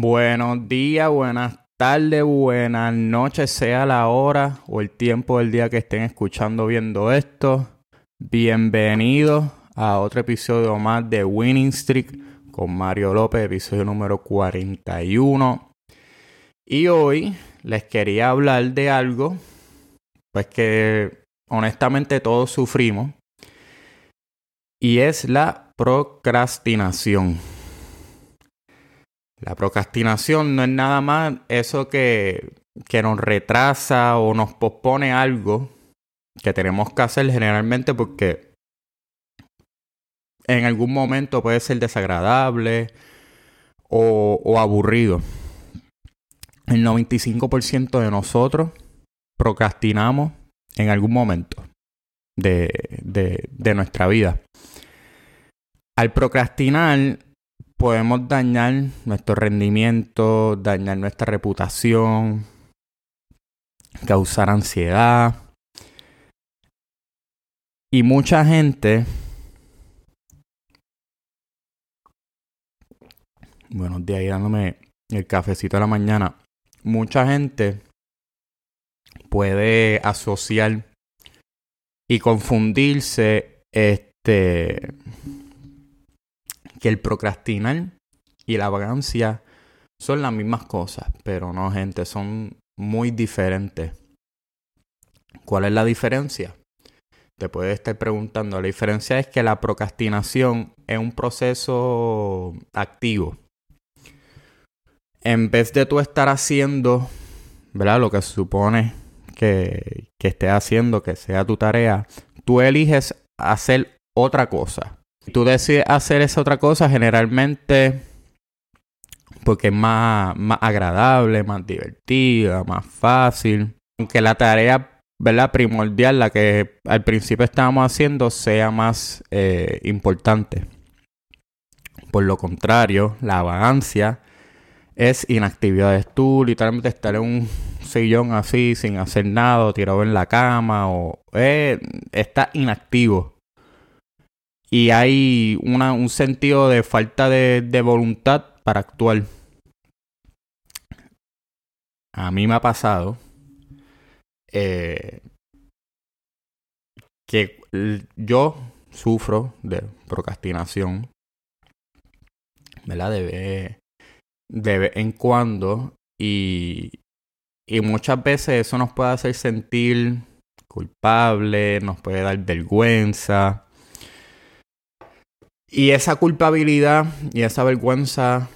Buenos días, buenas tardes, buenas noches, sea la hora o el tiempo del día que estén escuchando viendo esto. Bienvenidos a otro episodio más de Winning Streak con Mario López, episodio número 41. Y hoy les quería hablar de algo, pues que honestamente todos sufrimos, y es la procrastinación. La procrastinación no es nada más eso que, que nos retrasa o nos pospone algo que tenemos que hacer generalmente porque en algún momento puede ser desagradable o, aburrido. El 95% de nosotros procrastinamos en algún momento de, de nuestra vida. Al procrastinar podemos dañar nuestro rendimiento, dañar nuestra reputación, causar ansiedad. Y mucha gente... Buenos días, dándome el cafecito de la mañana. Mucha gente puede asociar y confundirse este que el procrastinar y la vagancia son las mismas cosas, pero no, gente, son muy diferentes. ¿Cuál es la diferencia? Te puedes estar preguntando. La diferencia es que la procrastinación es un proceso activo. En vez de tú estar haciendo, ¿verdad? Lo que se supone que, que estés haciendo, que sea tu tarea, tú eliges hacer otra cosa tú decides hacer esa otra cosa generalmente porque es más, más agradable, más divertida, más fácil. Aunque la tarea ¿verdad? primordial, la que al principio estábamos haciendo, sea más eh, importante. Por lo contrario, la vagancia es inactividad. Es tú literalmente estar en un sillón así, sin hacer nada, tirado en la cama, o eh, está inactivo y hay una, un sentido de falta de, de voluntad para actuar. A mí me ha pasado eh, que yo sufro de procrastinación, ¿verdad? De vez, de vez en cuando y, y muchas veces eso nos puede hacer sentir culpable, nos puede dar vergüenza. Y esa culpabilidad y esa vergüenza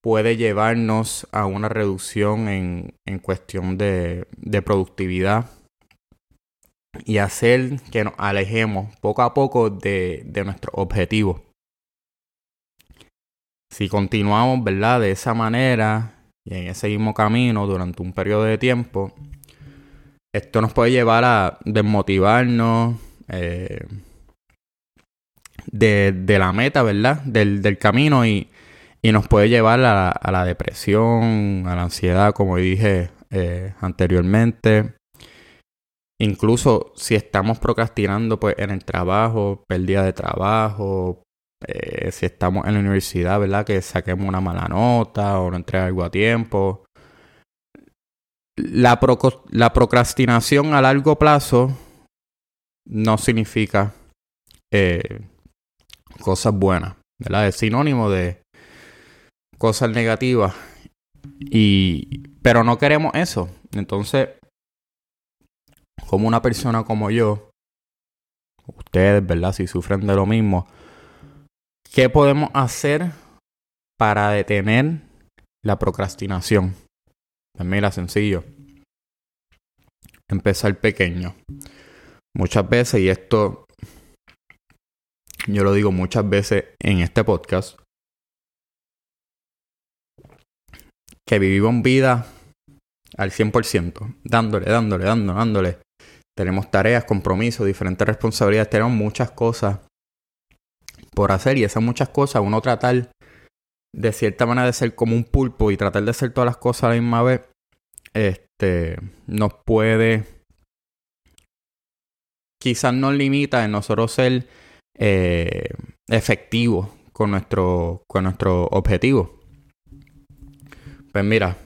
puede llevarnos a una reducción en, en cuestión de, de, productividad y hacer que nos alejemos poco a poco de, de nuestro objetivo. Si continuamos, ¿verdad? De esa manera y en ese mismo camino durante un periodo de tiempo, esto nos puede llevar a desmotivarnos, eh, de, de la meta, ¿verdad? Del, del camino y, y, nos puede llevar a la, depresión, a la ansiedad, como dije eh, anteriormente. Incluso si estamos procrastinando pues, en el trabajo, pérdida de trabajo, eh, si estamos en la universidad, ¿verdad? Que saquemos una mala nota o no entregue algo a tiempo. La, pro la procrastinación a largo plazo no significa eh, cosas buenas, ¿verdad? Es sinónimo de cosas negativas. Y pero no queremos eso. Entonces, como una persona como yo, ustedes, ¿verdad? Si sufren de lo mismo, ¿qué podemos hacer para detener la procrastinación? Pues mira, sencillo. Empezar pequeño. Muchas veces, y esto yo lo digo muchas veces en este podcast, que vivimos vida al 100%, dándole, dándole, dándole, dándole. Tenemos tareas, compromisos, diferentes responsabilidades, tenemos muchas cosas por hacer y esas muchas cosas uno tratar de cierta manera de ser como un pulpo y tratar de hacer todas las cosas a la misma vez, este, nos puede, quizás nos limita en nosotros ser eh, efectivo con nuestro, con nuestro objetivo. Pues mira,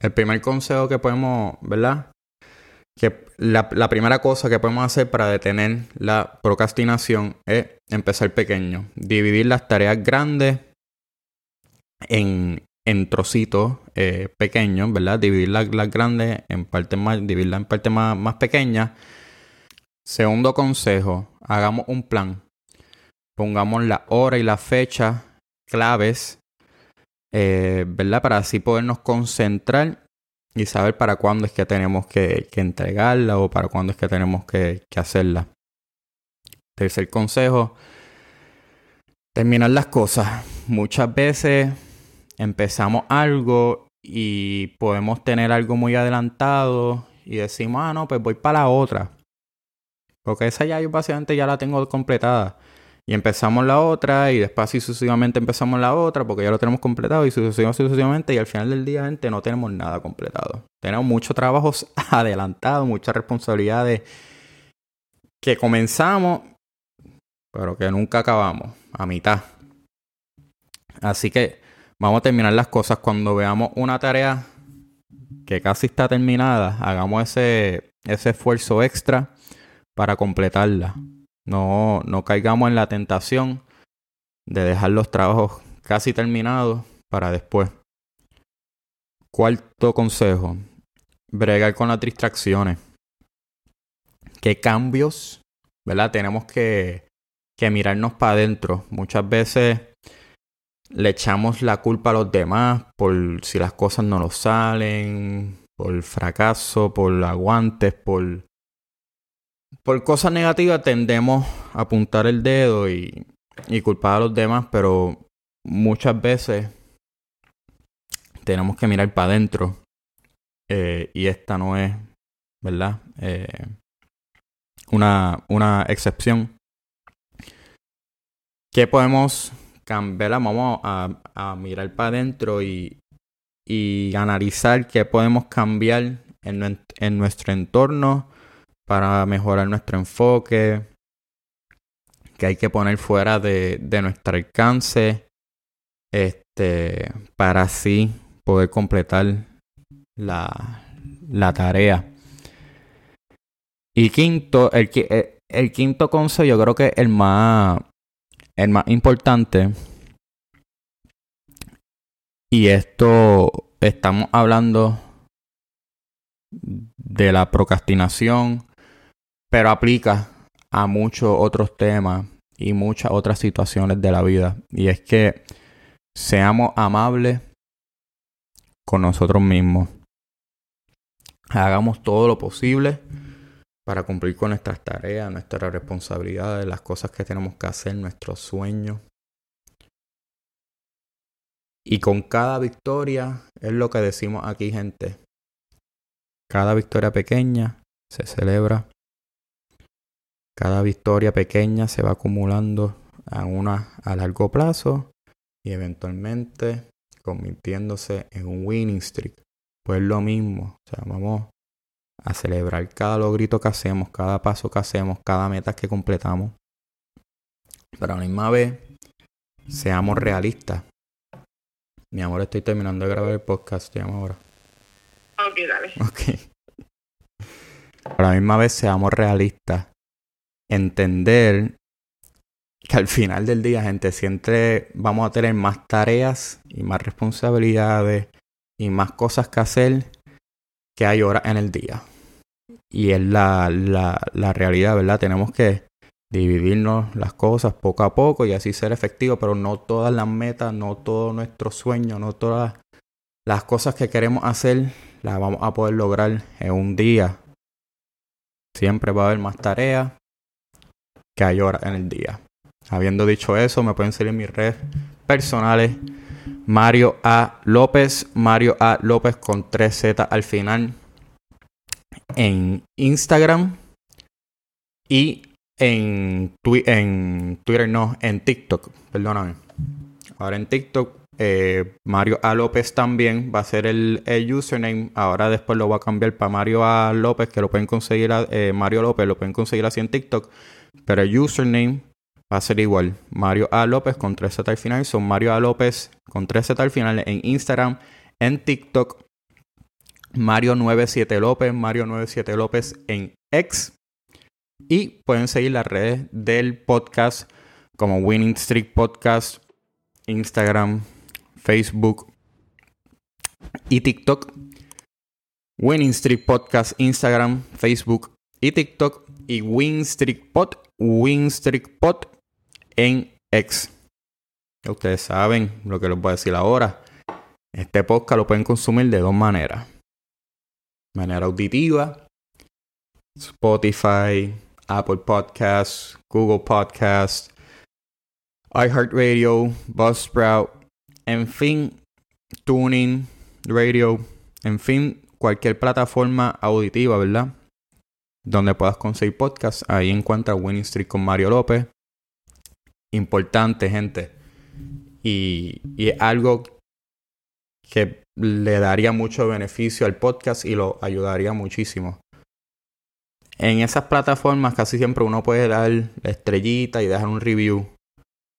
el primer consejo que podemos, ¿verdad? Que la, primera cosa que podemos hacer para detener la procrastinación es empezar pequeño. Dividir las tareas grandes en, en trocitos eh, pequeños, ¿verdad? Dividir las, grandes en partes más, dividirlas en partes más, más pequeñas. Segundo consejo, hagamos un plan. Pongamos la hora y la fecha claves, eh, ¿verdad? Para así podernos concentrar y saber para cuándo es que tenemos que, entregarla o para cuándo es que tenemos que, que hacerla. Tercer consejo, terminar las cosas. Muchas veces empezamos algo y podemos tener algo muy adelantado y decimos, ah, no, pues voy para la otra. Porque esa ya yo básicamente ya la tengo completada. Y empezamos la otra y después sucesivamente empezamos la otra porque ya lo tenemos completado y sucesivamente y al final del día gente no tenemos nada completado. Tenemos muchos trabajos adelantados, muchas responsabilidades que comenzamos pero que nunca acabamos a mitad. Así que Vamos a terminar las cosas cuando veamos una tarea que casi está terminada. Hagamos ese, ese esfuerzo extra para completarla. No, no caigamos en la tentación de dejar los trabajos casi terminados para después. Cuarto consejo, bregar con las distracciones. ¿Qué cambios, verdad? Tenemos que, que mirarnos para adentro. Muchas veces le echamos la culpa a los demás por si las cosas no nos salen, por fracaso, por aguantes, por, por cosas negativas tendemos a apuntar el dedo y, y culpar a los demás, pero muchas veces tenemos que mirar para adentro eh, y esta no es, ¿verdad? Eh, una, una excepción. ¿Qué podemos Vamos a, mirar para adentro y, y, analizar qué podemos cambiar en, en, nuestro entorno para mejorar nuestro enfoque, que hay que poner fuera de, de nuestro alcance, este, para así poder completar la, la tarea. Y quinto, el, el, el quinto consejo yo creo que el más el más importante, y esto estamos hablando de la procrastinación, pero aplica a muchos otros temas y muchas otras situaciones de la vida. Y es que seamos amables con nosotros mismos. Hagamos todo lo posible para cumplir con nuestras tareas, nuestras responsabilidades, las cosas que tenemos que hacer, nuestros sueños. Y con cada victoria, es lo que decimos aquí, gente. Cada victoria pequeña se celebra. Cada victoria pequeña se va acumulando a una a largo plazo y eventualmente convirtiéndose en un winning streak. Pues lo mismo, o sea, vamos a celebrar cada logrito que hacemos, cada paso que hacemos, cada meta que completamos. Pero a la misma vez, seamos realistas. Mi amor, estoy terminando de grabar el podcast, te llamo ahora. Ok, dale. Ok. a la misma vez, seamos realistas. Entender que al final del día, gente, siempre vamos a tener más tareas y más responsabilidades y más cosas que hacer que hay horas en el día y es la, la, la realidad, ¿verdad? Tenemos que dividirnos las cosas poco a poco y así ser efectivos, pero no todas las metas, no todos nuestros sueños, no todas las cosas que queremos hacer las vamos a poder lograr en un día. Siempre va a haber más tareas que hay horas en el día. Habiendo dicho eso, me pueden seguir en mis redes personales. Mario A. López, Mario A. López con 3Z al final en Instagram y en, en Twitter, no, en TikTok, perdóname. Ahora en TikTok, eh, Mario A. López también va a ser el, username. Ahora después lo voy a cambiar para Mario A. López, que lo pueden conseguir, eh, Mario López, lo pueden conseguir así en TikTok. Pero el username va a ser igual. Mario A. López con 3Z al final. Son Mario A. López con 3Z al final en Instagram, en TikTok, Mario97 López, Mario97 López en X. Y pueden seguir las redes del podcast como Winning Streak Podcast, Instagram, Facebook y TikTok. Winning Streak Podcast, Instagram, Facebook y TikTok. Y Win Streak Pod, Win Streak Pod en X. Ustedes saben lo que les voy a decir ahora. Este podcast lo pueden consumir de dos maneras. Manera auditiva, Spotify, Apple Podcasts, Google Podcasts, iHeartRadio, Buzzsprout, en fin, Tuning, Radio, en fin, cualquier plataforma auditiva, ¿verdad? Donde puedas conseguir podcasts, ahí encuentras Winning Street con Mario López. Importante, gente. Y, y es algo que le daría mucho beneficio al podcast y lo ayudaría muchísimo. En esas plataformas casi siempre uno puede dar la estrellita y dejar un review.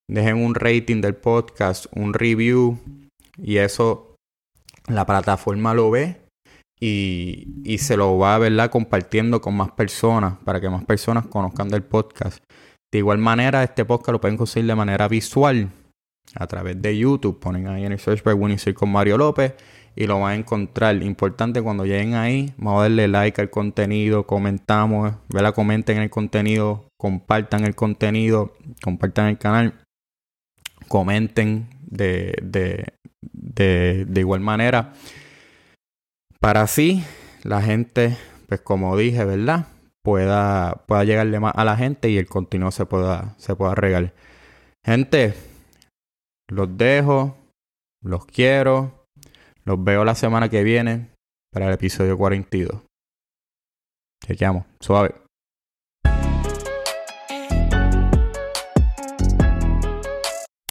Dejen un rating del podcast, un review y eso la plataforma lo ve y, y se lo va ¿verdad? compartiendo con más personas para que más personas conozcan del podcast. De igual manera, este podcast lo pueden conseguir de manera visual a través de YouTube. Ponen ahí en el search bar Winnie con Mario López y lo van a encontrar. Importante cuando lleguen ahí, vamos a darle like al contenido, comentamos, ¿verdad? comenten el contenido, compartan el contenido, compartan el canal, comenten de, de, de, de igual manera. Para así la gente, pues como dije, ¿verdad? Pueda, pueda llegarle más a la gente y el contenido se pueda, se pueda regar. Gente, los dejo, los quiero, los veo la semana que viene para el episodio 42. Te llamo, suave.